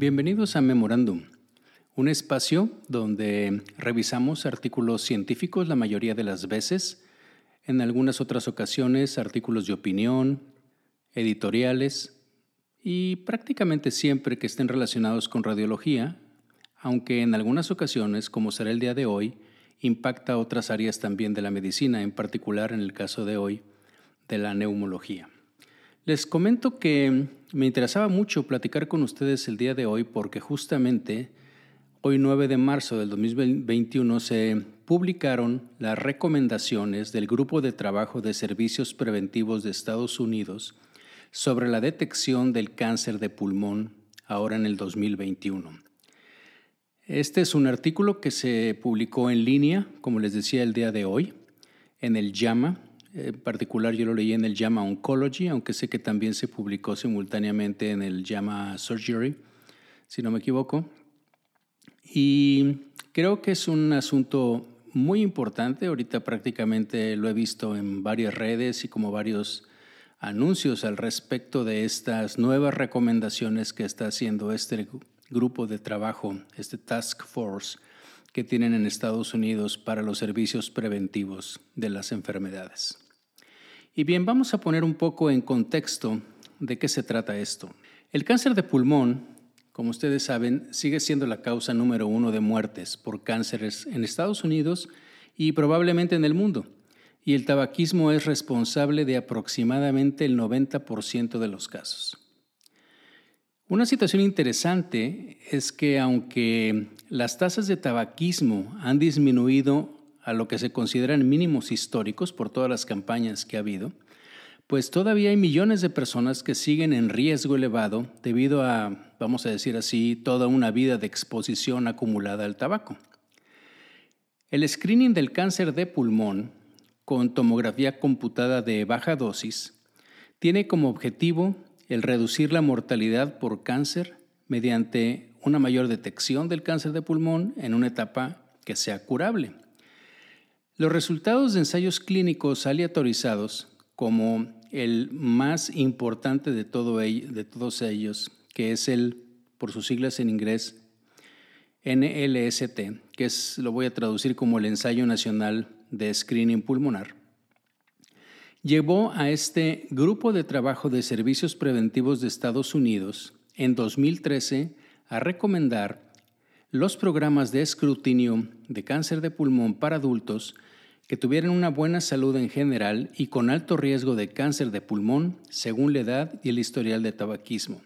Bienvenidos a Memorándum, un espacio donde revisamos artículos científicos la mayoría de las veces, en algunas otras ocasiones artículos de opinión, editoriales y prácticamente siempre que estén relacionados con radiología, aunque en algunas ocasiones, como será el día de hoy, impacta otras áreas también de la medicina, en particular en el caso de hoy, de la neumología. Les comento que me interesaba mucho platicar con ustedes el día de hoy porque justamente hoy 9 de marzo del 2021 se publicaron las recomendaciones del Grupo de Trabajo de Servicios Preventivos de Estados Unidos sobre la detección del cáncer de pulmón ahora en el 2021. Este es un artículo que se publicó en línea, como les decía el día de hoy, en el JAMA, en particular yo lo leí en el JAMA Oncology, aunque sé que también se publicó simultáneamente en el JAMA Surgery, si no me equivoco. Y creo que es un asunto muy importante. Ahorita prácticamente lo he visto en varias redes y como varios anuncios al respecto de estas nuevas recomendaciones que está haciendo este grupo de trabajo, este Task Force que tienen en Estados Unidos para los servicios preventivos de las enfermedades. Y bien, vamos a poner un poco en contexto de qué se trata esto. El cáncer de pulmón, como ustedes saben, sigue siendo la causa número uno de muertes por cánceres en Estados Unidos y probablemente en el mundo. Y el tabaquismo es responsable de aproximadamente el 90% de los casos. Una situación interesante es que aunque las tasas de tabaquismo han disminuido a lo que se consideran mínimos históricos por todas las campañas que ha habido, pues todavía hay millones de personas que siguen en riesgo elevado debido a, vamos a decir así, toda una vida de exposición acumulada al tabaco. El screening del cáncer de pulmón con tomografía computada de baja dosis tiene como objetivo el reducir la mortalidad por cáncer mediante una mayor detección del cáncer de pulmón en una etapa que sea curable. Los resultados de ensayos clínicos aleatorizados, como el más importante de, todos ellos, que es el, por sus siglas en inglés, NLST, que es, lo voy a traducir como el Ensayo Nacional de Screening Pulmonar, llevó a este Grupo de Trabajo de Servicios Preventivos de Estados Unidos en 2013 a recomendar los programas de escrutinio de cáncer de pulmón para adultos que tuvieran una buena salud en general y con alto riesgo de cáncer de pulmón según la edad y el historial de tabaquismo.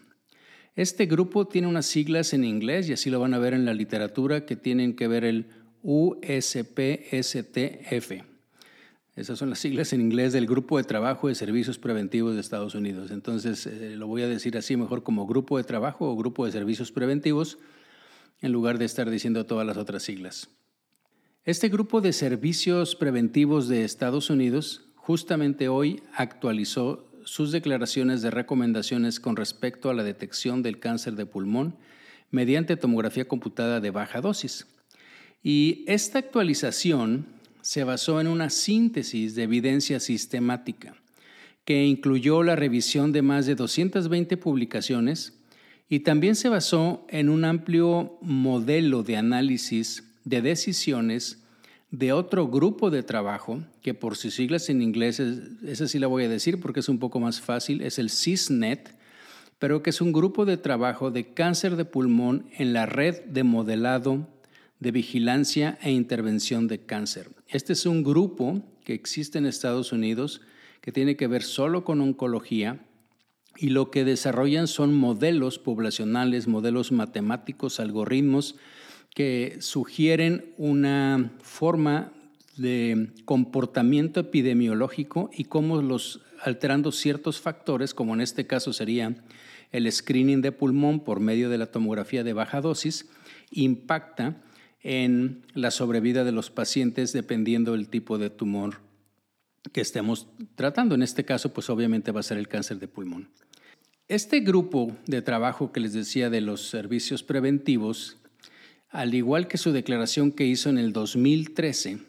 Este grupo tiene unas siglas en inglés y así lo van a ver en la literatura que tienen que ver el USPSTF. Esas son las siglas en inglés del Grupo de Trabajo de Servicios Preventivos de Estados Unidos. Entonces, eh, lo voy a decir así mejor como Grupo de Trabajo o Grupo de Servicios Preventivos, en lugar de estar diciendo todas las otras siglas. Este Grupo de Servicios Preventivos de Estados Unidos justamente hoy actualizó sus declaraciones de recomendaciones con respecto a la detección del cáncer de pulmón mediante tomografía computada de baja dosis. Y esta actualización se basó en una síntesis de evidencia sistemática que incluyó la revisión de más de 220 publicaciones y también se basó en un amplio modelo de análisis de decisiones de otro grupo de trabajo, que por sus siglas en inglés, esa sí la voy a decir porque es un poco más fácil, es el CISNET, pero que es un grupo de trabajo de cáncer de pulmón en la red de modelado de vigilancia e intervención de cáncer. Este es un grupo que existe en Estados Unidos que tiene que ver solo con oncología y lo que desarrollan son modelos poblacionales, modelos matemáticos, algoritmos que sugieren una forma de comportamiento epidemiológico y cómo los alterando ciertos factores, como en este caso sería el screening de pulmón por medio de la tomografía de baja dosis, impacta en la sobrevida de los pacientes dependiendo del tipo de tumor que estemos tratando. En este caso, pues obviamente va a ser el cáncer de pulmón. Este grupo de trabajo que les decía de los servicios preventivos, al igual que su declaración que hizo en el 2013,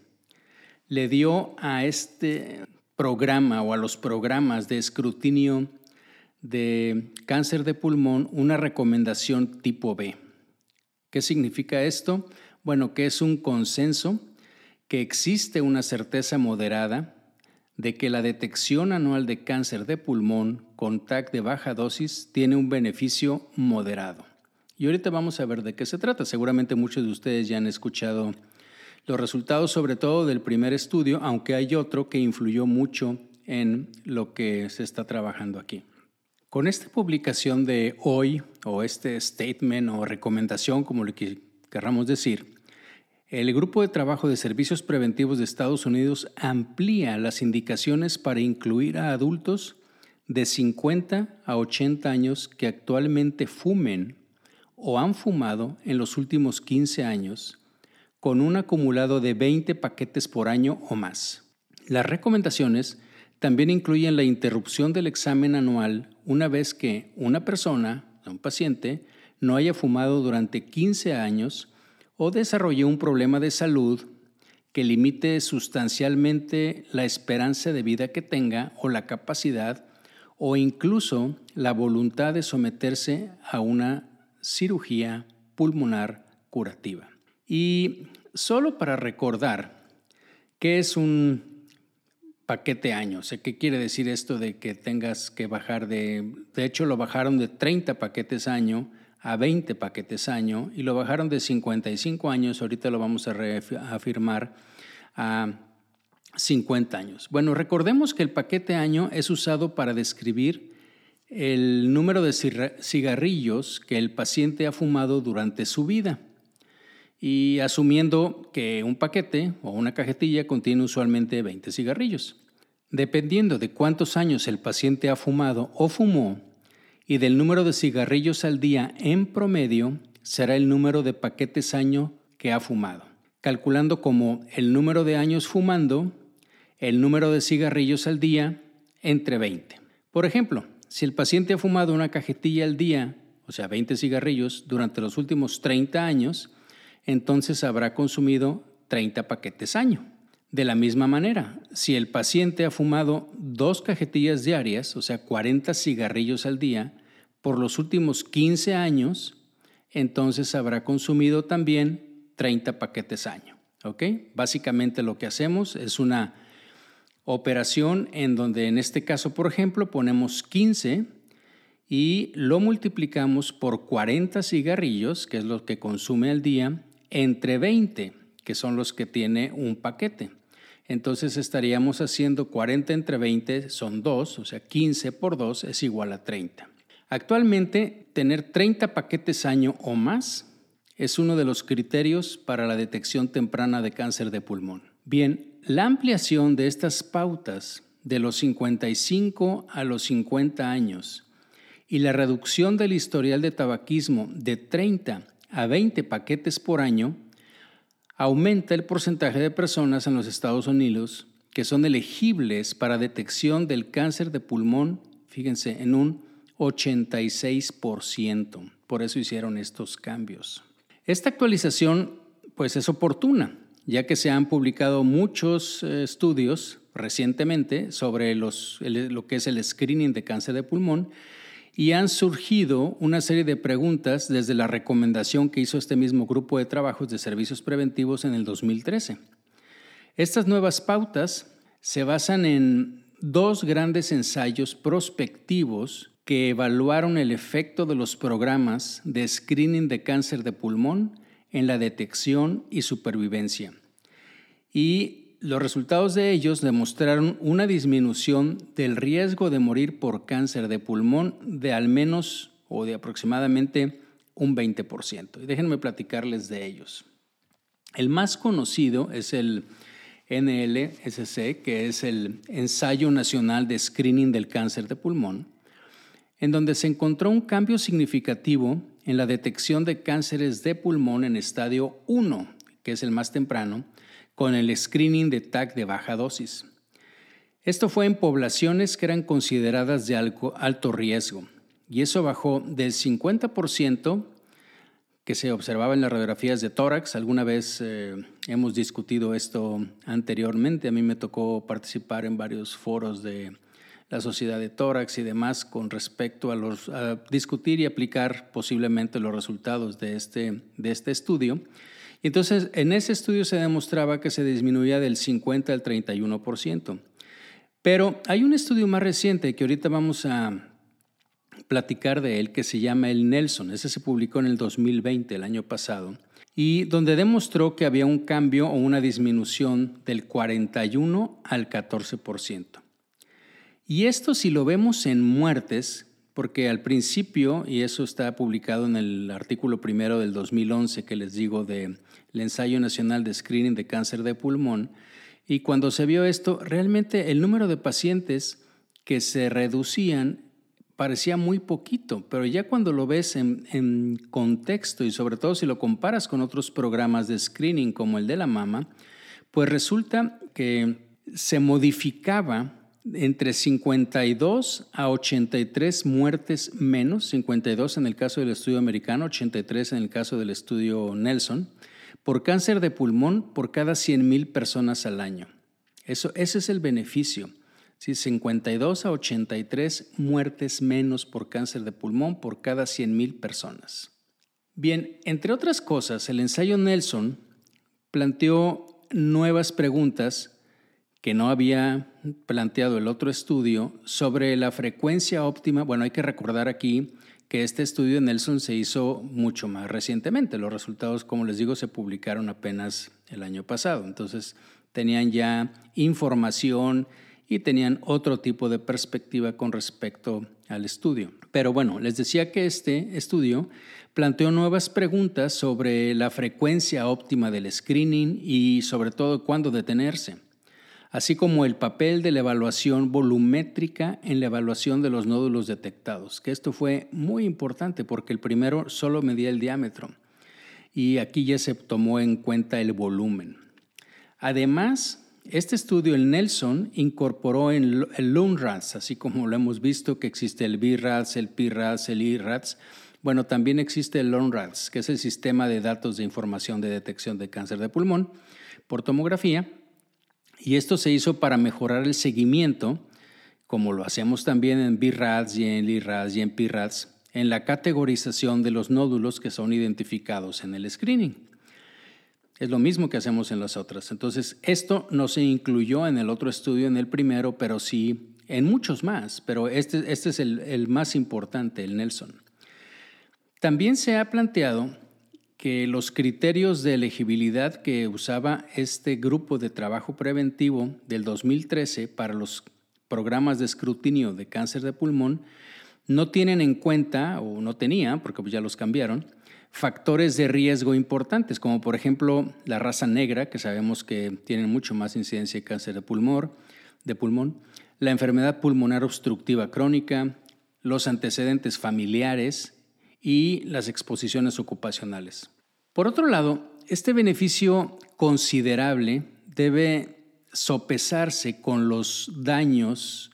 le dio a este programa o a los programas de escrutinio de cáncer de pulmón una recomendación tipo B. ¿Qué significa esto? Bueno, que es un consenso, que existe una certeza moderada de que la detección anual de cáncer de pulmón con TAC de baja dosis tiene un beneficio moderado. Y ahorita vamos a ver de qué se trata. Seguramente muchos de ustedes ya han escuchado los resultados, sobre todo del primer estudio, aunque hay otro que influyó mucho en lo que se está trabajando aquí. Con esta publicación de hoy, o este statement o recomendación, como le querramos decir, el Grupo de Trabajo de Servicios Preventivos de Estados Unidos amplía las indicaciones para incluir a adultos de 50 a 80 años que actualmente fumen o han fumado en los últimos 15 años con un acumulado de 20 paquetes por año o más. Las recomendaciones también incluyen la interrupción del examen anual una vez que una persona, un paciente, no haya fumado durante 15 años o desarrolle un problema de salud que limite sustancialmente la esperanza de vida que tenga o la capacidad o incluso la voluntad de someterse a una cirugía pulmonar curativa. Y solo para recordar qué es un paquete año, ¿qué quiere decir esto de que tengas que bajar de, de hecho lo bajaron de 30 paquetes año a 20 paquetes año y lo bajaron de 55 años, ahorita lo vamos a reafirmar, a 50 años. Bueno, recordemos que el paquete año es usado para describir el número de cigarrillos que el paciente ha fumado durante su vida. Y asumiendo que un paquete o una cajetilla contiene usualmente 20 cigarrillos. Dependiendo de cuántos años el paciente ha fumado o fumó, y del número de cigarrillos al día en promedio será el número de paquetes año que ha fumado, calculando como el número de años fumando, el número de cigarrillos al día entre 20. Por ejemplo, si el paciente ha fumado una cajetilla al día, o sea, 20 cigarrillos, durante los últimos 30 años, entonces habrá consumido 30 paquetes año. De la misma manera, si el paciente ha fumado dos cajetillas diarias, o sea, 40 cigarrillos al día, por los últimos 15 años, entonces habrá consumido también 30 paquetes año. ¿ok? Básicamente lo que hacemos es una operación en donde en este caso, por ejemplo, ponemos 15 y lo multiplicamos por 40 cigarrillos, que es lo que consume al día, entre 20, que son los que tiene un paquete entonces estaríamos haciendo 40 entre 20 son 2, o sea, 15 por 2 es igual a 30. Actualmente, tener 30 paquetes año o más es uno de los criterios para la detección temprana de cáncer de pulmón. Bien, la ampliación de estas pautas de los 55 a los 50 años y la reducción del historial de tabaquismo de 30 a 20 paquetes por año aumenta el porcentaje de personas en los Estados Unidos que son elegibles para detección del cáncer de pulmón, fíjense, en un 86%. Por eso hicieron estos cambios. Esta actualización pues es oportuna, ya que se han publicado muchos eh, estudios recientemente sobre lo que es el screening de cáncer de pulmón y han surgido una serie de preguntas desde la recomendación que hizo este mismo grupo de trabajos de servicios preventivos en el 2013. Estas nuevas pautas se basan en dos grandes ensayos prospectivos que evaluaron el efecto de los programas de screening de cáncer de pulmón en la detección y supervivencia. Y los resultados de ellos demostraron una disminución del riesgo de morir por cáncer de pulmón de al menos o de aproximadamente un 20%. Y déjenme platicarles de ellos. El más conocido es el NLSC, que es el Ensayo Nacional de Screening del Cáncer de Pulmón, en donde se encontró un cambio significativo en la detección de cánceres de pulmón en estadio 1, que es el más temprano, con el screening de TAC de baja dosis. Esto fue en poblaciones que eran consideradas de alto riesgo y eso bajó del 50% que se observaba en las radiografías de tórax. Alguna vez eh, hemos discutido esto anteriormente. A mí me tocó participar en varios foros de la Sociedad de Tórax y demás con respecto a, discutir y aplicar posiblemente los resultados de este, de este estudio. Y entonces, en ese estudio se demostraba que se disminuía del 50 al 31%. Pero hay un estudio más reciente que ahorita vamos a platicar de él que se llama el Nelson. Ese se publicó en el 2020, el año pasado, y donde demostró que había un cambio o una disminución del 41 al 14%. Y esto si lo vemos en muertes, porque al principio, y eso está publicado en el artículo primero del 2011 que les digo del ensayo nacional de screening de cáncer de pulmón, y cuando se vio esto, realmente el número de pacientes que se reducían parecía muy poquito, pero ya cuando lo ves en, contexto y sobre todo si lo comparas con otros programas de screening como el de la mama, pues resulta que se modificaba entre 52 a 83 muertes menos, 52 en el caso del estudio americano, 83 en el caso del estudio Nelson, por cáncer de pulmón por cada 100.000 personas al año. Eso, ese es el beneficio. 52 a 83 muertes menos por cáncer de pulmón por cada 100.000 personas. Bien, entre otras cosas, el ensayo Nelson planteó nuevas preguntas que no había planteado el otro estudio sobre la frecuencia óptima. Bueno, hay que recordar aquí que este estudio de Nelson se hizo mucho más recientemente. Los resultados, como les digo, se publicaron apenas el año pasado. Entonces, tenían ya información y tenían otro tipo de perspectiva con respecto al estudio. Pero bueno, les decía que este estudio planteó nuevas preguntas sobre la frecuencia óptima del screening y sobre todo cuándo detenerse así como el papel de la evaluación volumétrica en la evaluación de los nódulos detectados, que esto fue muy importante porque el primero solo medía el diámetro y aquí ya se tomó en cuenta el volumen. Además, este estudio, el Nelson, incorporó el LUNRADS, así como lo hemos visto que existe el BRADS, el PRADS, el IRADS, bueno, también existe el LUNRADS, que es el sistema de datos de información de detección de cáncer de pulmón por tomografía, y esto se hizo para mejorar el seguimiento, como lo hacemos también en BRADS y en LIRADS y en PIRADS, en la categorización de los nódulos que son identificados en el screening. Es lo mismo que hacemos en las otras. Entonces, esto no se incluyó en el otro estudio, en el primero, pero sí en muchos más. Pero este, este es el más importante, el Nelson. También se ha planteado que los criterios de elegibilidad que usaba este grupo de trabajo preventivo del 2013 para los programas de escrutinio de cáncer de pulmón no tienen en cuenta, o no tenía, porque ya los cambiaron, factores de riesgo importantes, como por ejemplo la raza negra, que sabemos que tienen mucho más incidencia de cáncer de pulmón, de pulmón, la enfermedad pulmonar obstructiva crónica, los antecedentes familiares, y las exposiciones ocupacionales. Por otro lado, este beneficio considerable debe sopesarse con los daños,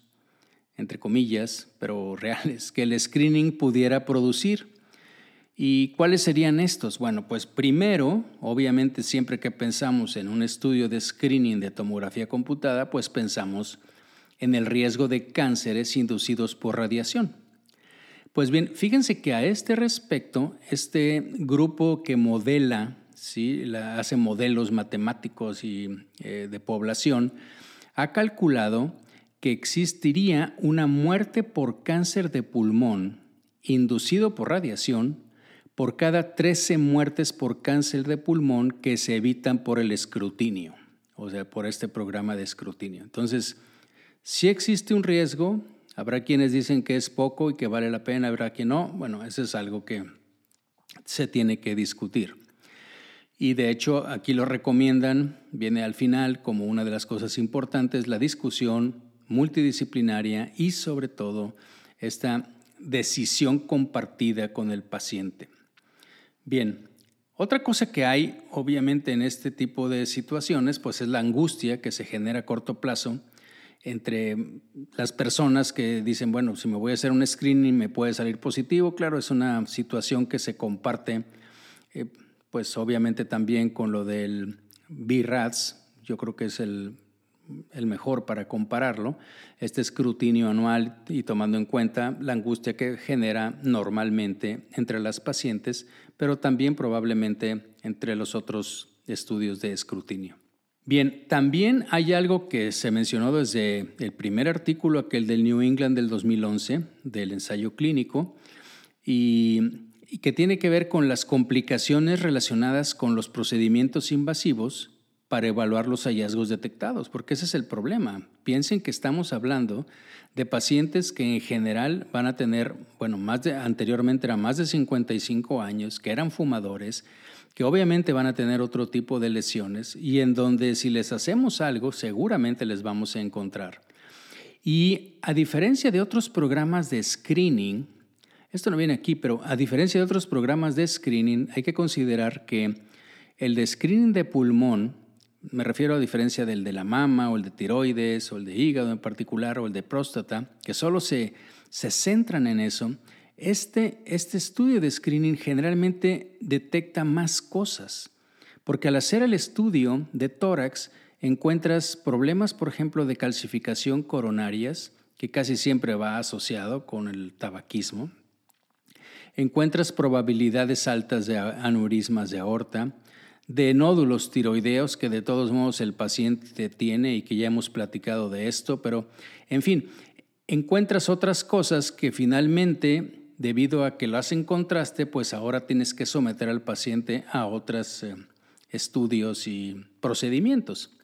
entre comillas, pero reales, que el screening pudiera producir. ¿Y cuáles serían estos? Bueno, pues primero, obviamente siempre que pensamos en un estudio de screening de tomografía computada, pues pensamos en el riesgo de cánceres inducidos por radiación. Pues bien, fíjense que a este respecto, este grupo que modela, ¿sí? hace modelos matemáticos y eh, de población, ha calculado que existiría una muerte por cáncer de pulmón inducido por radiación por cada 13 muertes por cáncer de pulmón que se evitan por el escrutinio, o sea, por este programa de escrutinio. Entonces, si existe un riesgo, Habrá quienes dicen que es poco y que vale la pena, habrá quien no. Bueno, eso es algo que se tiene que discutir. Y de hecho aquí lo recomiendan, viene al final como una de las cosas importantes, la discusión multidisciplinaria y sobre todo esta decisión compartida con el paciente. Bien, otra cosa que hay obviamente en este tipo de situaciones pues es la angustia que se genera a corto plazo entre las personas que dicen, bueno, si me voy a hacer un screening me puede salir positivo. Claro, es una situación que se comparte, eh, pues obviamente también con lo del BRADS. Yo creo que es el el mejor para compararlo, este escrutinio anual y tomando en cuenta la angustia que genera normalmente entre las pacientes, pero también probablemente entre los otros estudios de escrutinio. Bien, también hay algo que se mencionó desde el primer artículo, aquel del New England del 2011, del ensayo clínico, y, que tiene que ver con las complicaciones relacionadas con los procedimientos invasivos para evaluar los hallazgos detectados, porque ese es el problema. Piensen que estamos hablando de pacientes que en general van a tener, bueno, más de, anteriormente eran más de 55 años, que eran fumadores, que obviamente van a tener otro tipo de lesiones y en donde si les hacemos algo seguramente les vamos a encontrar. Y a diferencia de otros programas de screening, esto no viene aquí, pero a diferencia de otros programas de screening, hay que considerar que el de screening de pulmón me refiero a diferencia del de la mama o el de tiroides o el de hígado en particular o el de próstata, que solo se, se centran en eso. Este, este estudio de screening generalmente detecta más cosas, porque al hacer el estudio de tórax encuentras problemas, por ejemplo, de calcificación coronarias, que casi siempre va asociado con el tabaquismo. Encuentras probabilidades altas de aneurismas de aorta, de nódulos tiroideos que de todos modos el paciente tiene y que ya hemos platicado de esto, pero en fin, encuentras otras cosas que finalmente, debido a que las encontraste, pues ahora tienes que someter al paciente a otros eh, estudios y procedimientos.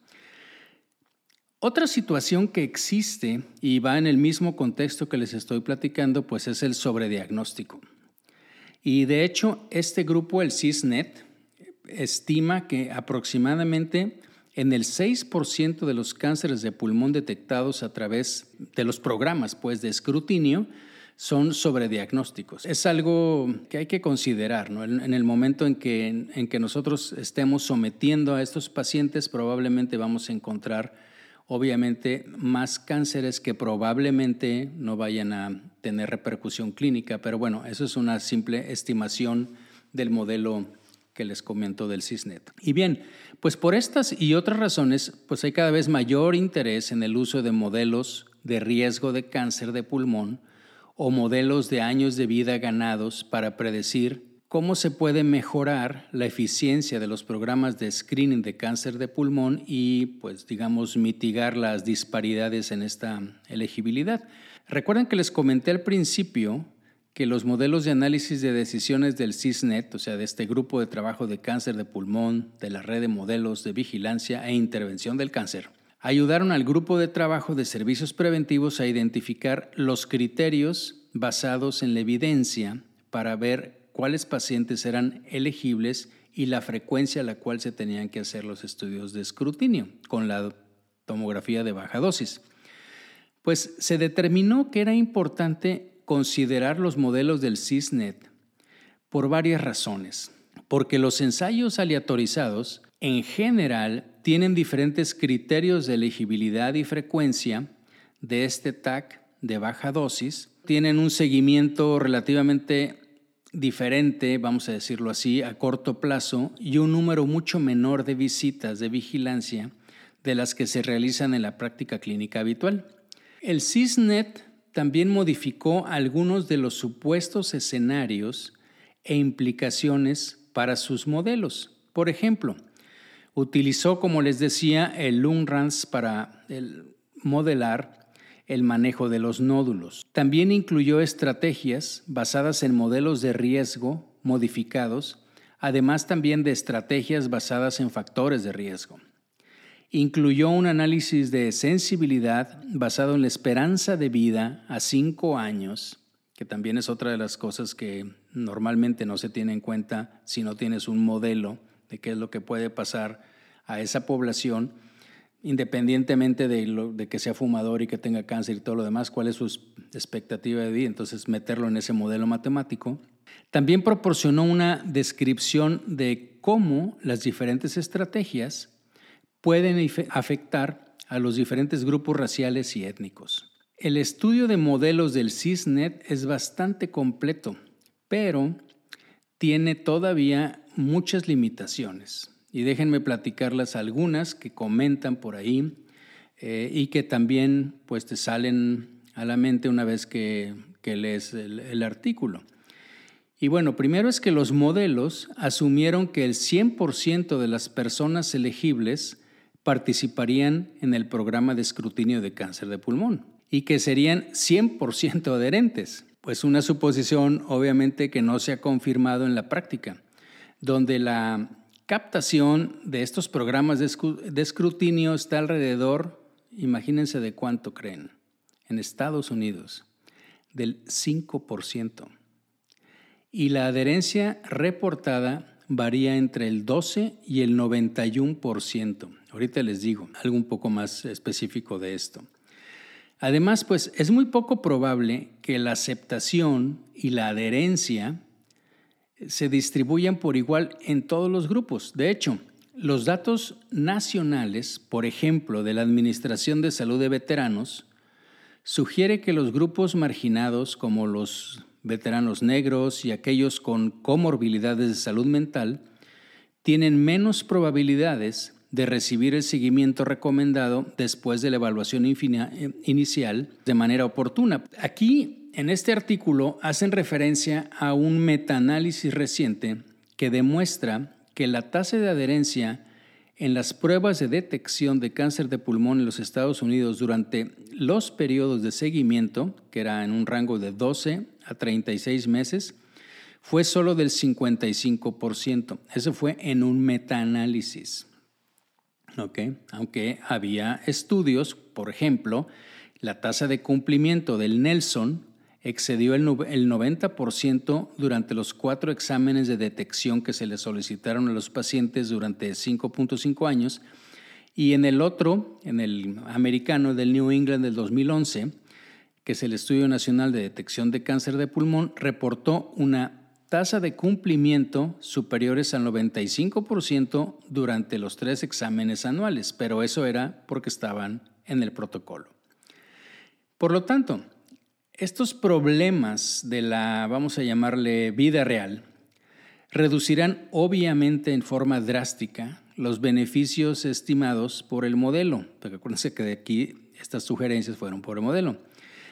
Otra situación que existe y va en el mismo contexto que les estoy platicando, pues es el sobrediagnóstico. Y de hecho, este grupo, el CISNET, estima que aproximadamente en el 6% de los cánceres de pulmón detectados a través de los programas pues, de escrutinio son sobrediagnósticos. Es algo que hay que considerar. En, el momento en que, en que nosotros estemos sometiendo a estos pacientes, probablemente vamos a encontrar, obviamente, más cánceres que probablemente no vayan a tener repercusión clínica, pero bueno, eso es una simple estimación del modelo que les comento del CISNET. Y bien, pues por estas y otras razones, pues hay cada vez mayor interés en el uso de modelos de riesgo de cáncer de pulmón o modelos de años de vida ganados para predecir cómo se puede mejorar la eficiencia de los programas de screening de cáncer de pulmón y, pues, digamos, mitigar las disparidades en esta elegibilidad. Recuerden que les comenté al principio que los modelos de análisis de decisiones del CISNET, o sea, de este grupo de trabajo de cáncer de pulmón, de la red de modelos de vigilancia e intervención del cáncer, ayudaron al grupo de trabajo de servicios preventivos a identificar los criterios basados en la evidencia para ver cuáles pacientes eran elegibles y la frecuencia a la cual se tenían que hacer los estudios de escrutinio con la tomografía de baja dosis. Pues se determinó que era importante considerar los modelos del CISNET por varias razones. Porque los ensayos aleatorizados en general tienen diferentes criterios de elegibilidad y frecuencia de este TAC de baja dosis, tienen un seguimiento relativamente diferente, vamos a decirlo así, a corto plazo y un número mucho menor de visitas de vigilancia de las que se realizan en la práctica clínica habitual. El CISNET también modificó algunos de los supuestos escenarios e implicaciones para sus modelos. Por ejemplo, utilizó, como les decía, el LUNRANS para modelar el manejo de los nódulos. También incluyó estrategias basadas en modelos de riesgo modificados, además también de estrategias basadas en factores de riesgo. Incluyó un análisis de sensibilidad basado en la esperanza de vida a cinco años, que también es otra de las cosas que normalmente no se tiene en cuenta si no tienes un modelo de qué es lo que puede pasar a esa población, independientemente de, de que sea fumador y que tenga cáncer y todo lo demás, cuál es su expectativa de vida, entonces meterlo en ese modelo matemático. También proporcionó una descripción de cómo las diferentes estrategias pueden afectar a los diferentes grupos raciales y étnicos. El estudio de modelos del CISNET es bastante completo, pero tiene todavía muchas limitaciones. Y déjenme platicarlas algunas que comentan por ahí. eh, y que también pues te salen a la mente una vez que, lees el, artículo. Y bueno, primero es que los modelos asumieron que el 100% de las personas elegibles participarían en el programa de escrutinio de cáncer de pulmón y que serían 100% adherentes. Pues una suposición obviamente que no se ha confirmado en la práctica, donde la captación de estos programas de escrutinio está alrededor, imagínense de cuánto creen, en Estados Unidos, del 5%. Y la adherencia reportada varía entre el 12 y el 91%. Ahorita les digo algo un poco más específico de esto. Además, pues es muy poco probable que la aceptación y la adherencia se distribuyan por igual en todos los grupos. De hecho, los datos nacionales, por ejemplo, de la Administración de Salud de Veteranos, sugiere que los grupos marginados como los veteranos negros y aquellos con comorbilidades de salud mental tienen menos probabilidades de recibir el seguimiento recomendado después de la evaluación inicial de manera oportuna. Aquí, en este artículo, hacen referencia a un metaanálisis reciente que demuestra que la tasa de adherencia en las pruebas de detección de cáncer de pulmón en los Estados Unidos durante los periodos de seguimiento, que era en un rango de 12 a 36 meses, fue solo del 55%. Eso fue en un metaanálisis. Aunque había estudios, por ejemplo, la tasa de cumplimiento del Nelson excedió el 90% durante los cuatro exámenes de detección que se le solicitaron a los pacientes durante 5.5 años y en el otro, en el americano del New England del 2011, que es el Estudio Nacional de Detección de Cáncer de Pulmón, reportó una tasa de cumplimiento superiores al 95% durante los tres exámenes anuales, pero eso era porque estaban en el protocolo. Por lo tanto, estos problemas de la, vamos a llamarle, vida real, reducirán obviamente en forma drástica los beneficios estimados por el modelo, porque acuérdense que de aquí estas sugerencias fueron por el modelo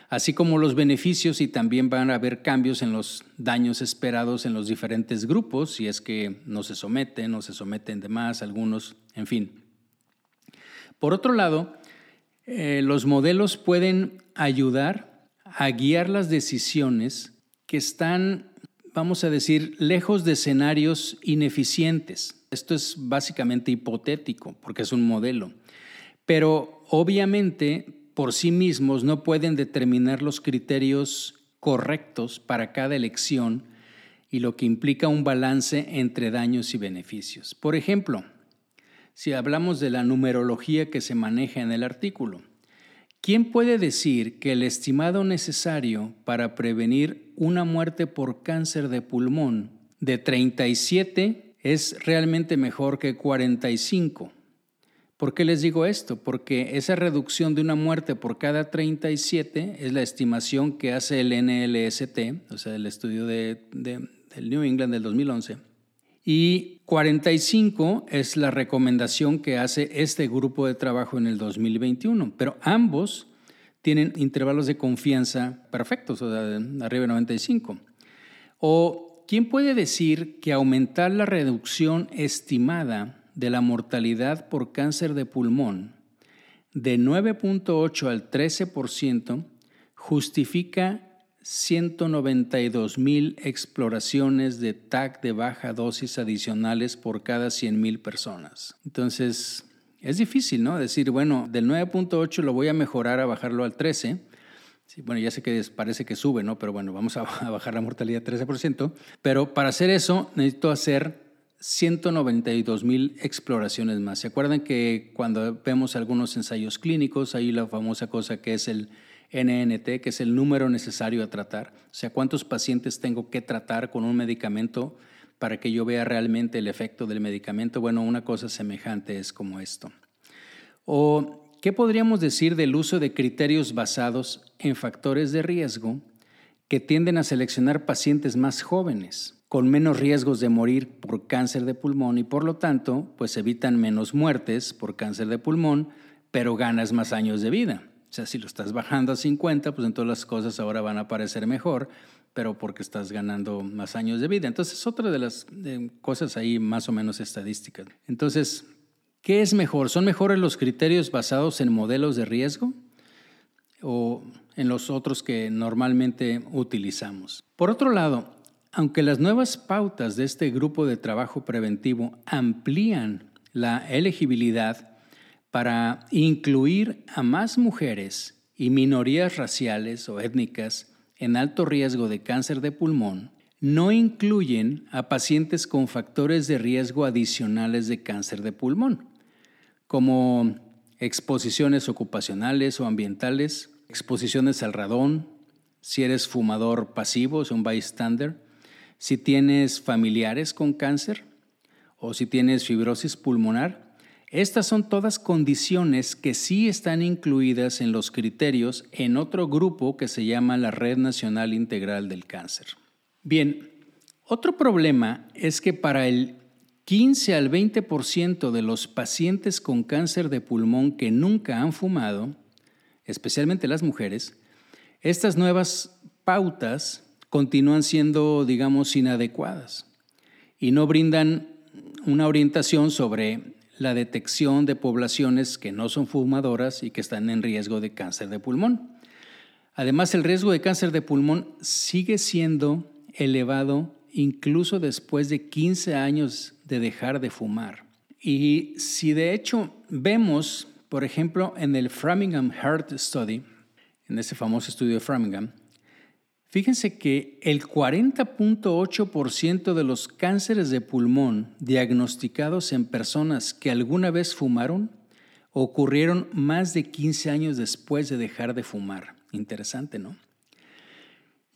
así como los beneficios y también van a haber cambios en los daños esperados en los diferentes grupos, si es que no se someten o se someten de más, algunos, en fin. Por otro lado, eh, los modelos pueden ayudar a guiar las decisiones que están, vamos a decir, lejos de escenarios ineficientes. Esto es básicamente hipotético porque es un modelo. Pero obviamente por sí mismos no pueden determinar los criterios correctos para cada elección y lo que implica un balance entre daños y beneficios. Por ejemplo, si hablamos de la numerología que se maneja en el artículo, ¿quién puede decir que el estimado necesario para prevenir una muerte por cáncer de pulmón de 37 es realmente mejor que 45? ¿Por qué les digo esto? Porque esa reducción de una muerte por cada 37 es la estimación que hace el NLST, o sea, el estudio de, del New England del 2011. Y 45 es la recomendación que hace este grupo de trabajo en el 2021. Pero ambos tienen intervalos de confianza perfectos, o sea, arriba de 95. O, ¿quién puede decir que aumentar la reducción estimada de la mortalidad por cáncer de pulmón de 9.8 al 13% justifica 192 mil exploraciones de TAC de baja dosis adicionales por cada 100 mil personas. Entonces, es difícil, ¿no? Decir, bueno, del 9.8 lo voy a mejorar a bajarlo al 13. bueno, ya sé que parece que sube, ¿no? Pero bueno, vamos a, bajar la mortalidad 13%. Pero para hacer eso necesito hacer 192 mil exploraciones más. ¿Se acuerdan que cuando vemos algunos ensayos clínicos, hay la famosa cosa que es el NNT, que es el número necesario a tratar? O sea, ¿cuántos pacientes tengo que tratar con un medicamento para que yo vea realmente el efecto del medicamento? Bueno, una cosa semejante es como esto. ¿O qué podríamos decir del uso de criterios basados en factores de riesgo que tienden a seleccionar pacientes más jóvenes? con menos riesgos de morir por cáncer de pulmón y por lo tanto, pues evitan menos muertes por cáncer de pulmón, pero ganas más años de vida. O sea, si lo estás bajando a 50, pues entonces las cosas ahora van a parecer mejor, pero porque estás ganando más años de vida. Entonces, otra de las cosas ahí más o menos estadísticas. Entonces, ¿qué es mejor? ¿Son mejores los criterios basados en modelos de riesgo o en los otros que normalmente utilizamos? Por otro lado, aunque las nuevas pautas de este grupo de trabajo preventivo amplían la elegibilidad para incluir a más mujeres y minorías raciales o étnicas en alto riesgo de cáncer de pulmón, no incluyen a pacientes con factores de riesgo adicionales de cáncer de pulmón, como exposiciones ocupacionales o ambientales, exposiciones al radón, si eres fumador pasivo, es un bystander, si tienes familiares con cáncer o si tienes fibrosis pulmonar. Estas son todas condiciones que sí están incluidas en los criterios en otro grupo que se llama la Red Nacional Integral del Cáncer. Bien, otro problema es que para el 15 al 20% de los pacientes con cáncer de pulmón que nunca han fumado, especialmente las mujeres, estas nuevas pautas continúan siendo, digamos, inadecuadas y no brindan una orientación sobre la detección de poblaciones que no son fumadoras y que están en riesgo de cáncer de pulmón. Además, el riesgo de cáncer de pulmón sigue siendo elevado incluso después de 15 años de dejar de fumar. Y si de hecho vemos, por ejemplo, en el Framingham Heart Study, en ese famoso estudio de Framingham, Fíjense que el 40.8% de los cánceres de pulmón diagnosticados en personas que alguna vez fumaron ocurrieron más de 15 años después de dejar de fumar. Interesante, ¿no?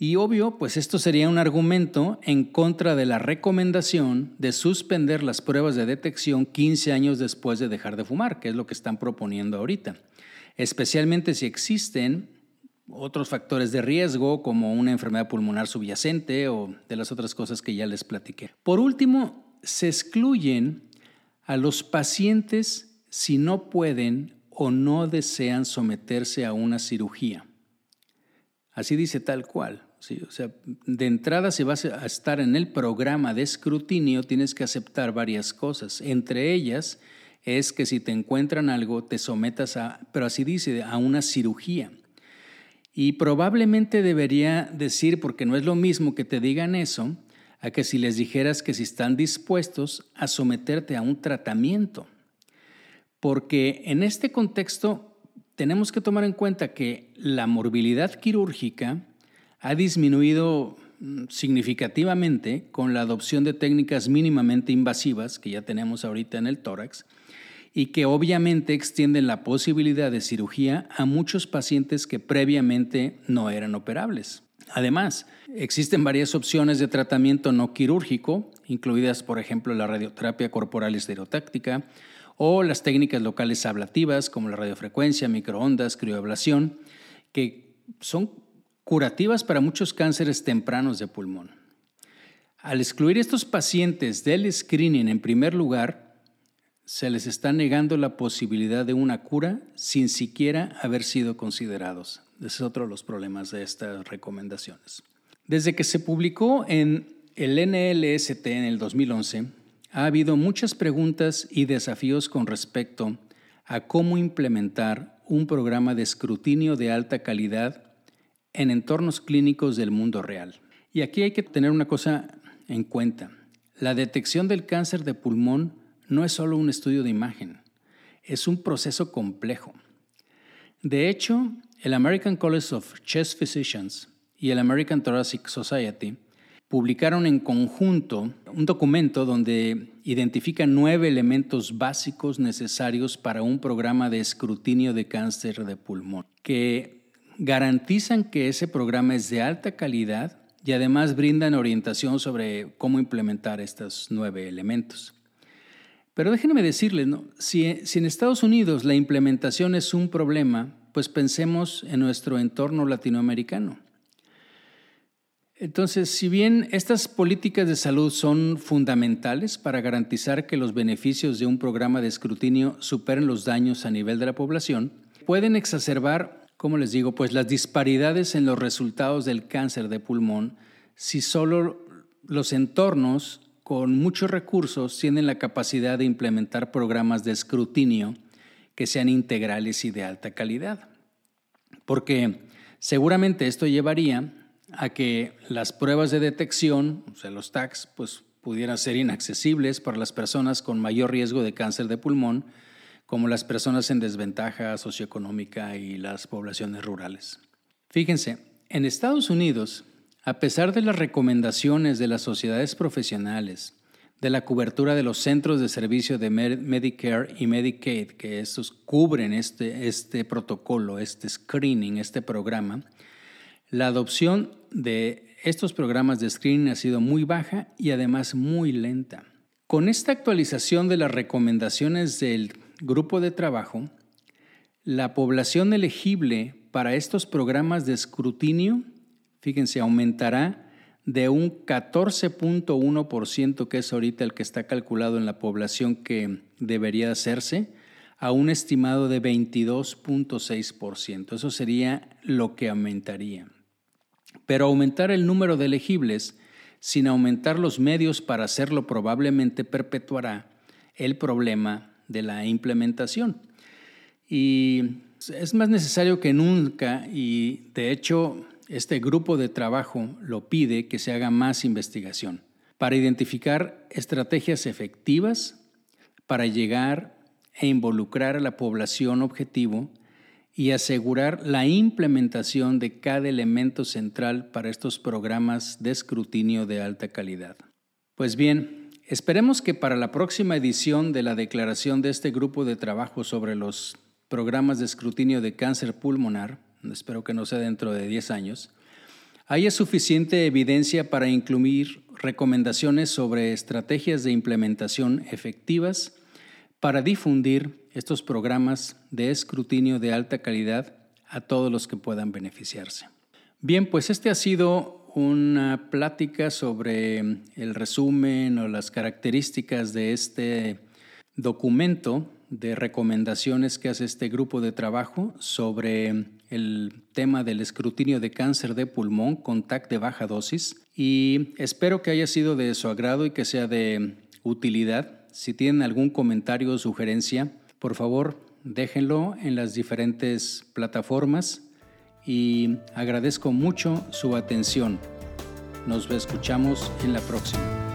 Y obvio, pues esto sería un argumento en contra de la recomendación de suspender las pruebas de detección 15 años después de dejar de fumar, que es lo que están proponiendo ahorita, especialmente si existen otros factores de riesgo como una enfermedad pulmonar subyacente o de las otras cosas que ya les platiqué. Por último, se excluyen a los pacientes si no pueden o no desean someterse a una cirugía. Así dice tal cual. O sea, de entrada, si vas a estar en el programa de escrutinio, tienes que aceptar varias cosas. Entre ellas es que si te encuentran algo, te sometas a, pero así dice, a una cirugía. Y probablemente debería decir, porque no es lo mismo que te digan eso, a que si les dijeras que si están dispuestos a someterte a un tratamiento. Porque en este contexto tenemos que tomar en cuenta que la morbilidad quirúrgica ha disminuido mm, significativamente con la adopción de técnicas mínimamente invasivas que ya tenemos ahorita en el tórax y que obviamente extienden la posibilidad de cirugía a muchos pacientes que previamente no eran operables. Además, existen varias opciones de tratamiento no quirúrgico, incluidas por ejemplo la radioterapia corporal estereotáctica o las técnicas locales ablativas como la radiofrecuencia, microondas, crioablación, que son curativas para muchos cánceres tempranos de pulmón. Al excluir estos pacientes del screening en primer lugar, se les está negando la posibilidad de una cura sin siquiera haber sido considerados. Ese es otro de los problemas de estas recomendaciones. Desde que se publicó en el NLST en el 2011, ha habido muchas preguntas y desafíos con respecto a cómo implementar un programa de escrutinio de alta calidad en entornos clínicos del mundo real. Y aquí hay que tener una cosa en cuenta. La detección del cáncer de pulmón no es solo un estudio de imagen, es un proceso complejo. De hecho, el American College of Chest Physicians y el American Thoracic Society publicaron en conjunto un documento donde identifican nueve elementos básicos necesarios para un programa de escrutinio de cáncer de pulmón, que garantizan que ese programa es de alta calidad y además brindan orientación sobre cómo implementar estos nueve elementos. Pero déjenme decirles, ¿no? si, en Estados Unidos la implementación es un problema, pues pensemos en nuestro entorno latinoamericano. Entonces, si bien estas políticas de salud son fundamentales para garantizar que los beneficios de un programa de escrutinio superen los daños a nivel de la población, pueden exacerbar, como les digo, pues las disparidades en los resultados del cáncer de pulmón si solo los entornos con muchos recursos tienen la capacidad de implementar programas de escrutinio que sean integrales y de alta calidad. Porque seguramente esto llevaría a que las pruebas de detección, o sea, los TACs, pues pudieran ser inaccesibles para las personas con mayor riesgo de cáncer de pulmón, como las personas en desventaja socioeconómica y las poblaciones rurales. Fíjense, en Estados Unidos, a pesar de las recomendaciones de las sociedades profesionales, de la cobertura de los centros de servicio de Medicare y Medicaid, que estos cubren este, este protocolo, este screening, este programa, la adopción de estos programas de screening ha sido muy baja y además muy lenta. Con esta actualización de las recomendaciones del grupo de trabajo, la población elegible para estos programas de escrutinio, fíjense, aumentará de un 14.1%, que es ahorita el que está calculado en la población que debería hacerse, a un estimado de 22.6%. Eso sería lo que aumentaría. Pero aumentar el número de elegibles sin aumentar los medios para hacerlo probablemente perpetuará el problema de la implementación. Y es más necesario que nunca, y de hecho este grupo de trabajo lo pide, que se haga más investigación para identificar estrategias efectivas para llegar e involucrar a la población objetivo y asegurar la implementación de cada elemento central para estos programas de escrutinio de alta calidad. Pues bien, esperemos que para la próxima edición de la declaración de este grupo de trabajo sobre los programas de escrutinio de cáncer pulmonar, espero que no sea dentro de 10 años, haya suficiente evidencia para incluir recomendaciones sobre estrategias de implementación efectivas para difundir estos programas de escrutinio de alta calidad a todos los que puedan beneficiarse. Bien, pues este ha sido una plática sobre el resumen o las características de este documento de recomendaciones que hace este grupo de trabajo sobre el tema del escrutinio de cáncer de pulmón con TAC de baja dosis y espero que haya sido de su agrado y que sea de utilidad. Si tienen algún comentario o sugerencia, por favor, déjenlo en las diferentes plataformas y agradezco mucho su atención. Nos escuchamos en la próxima.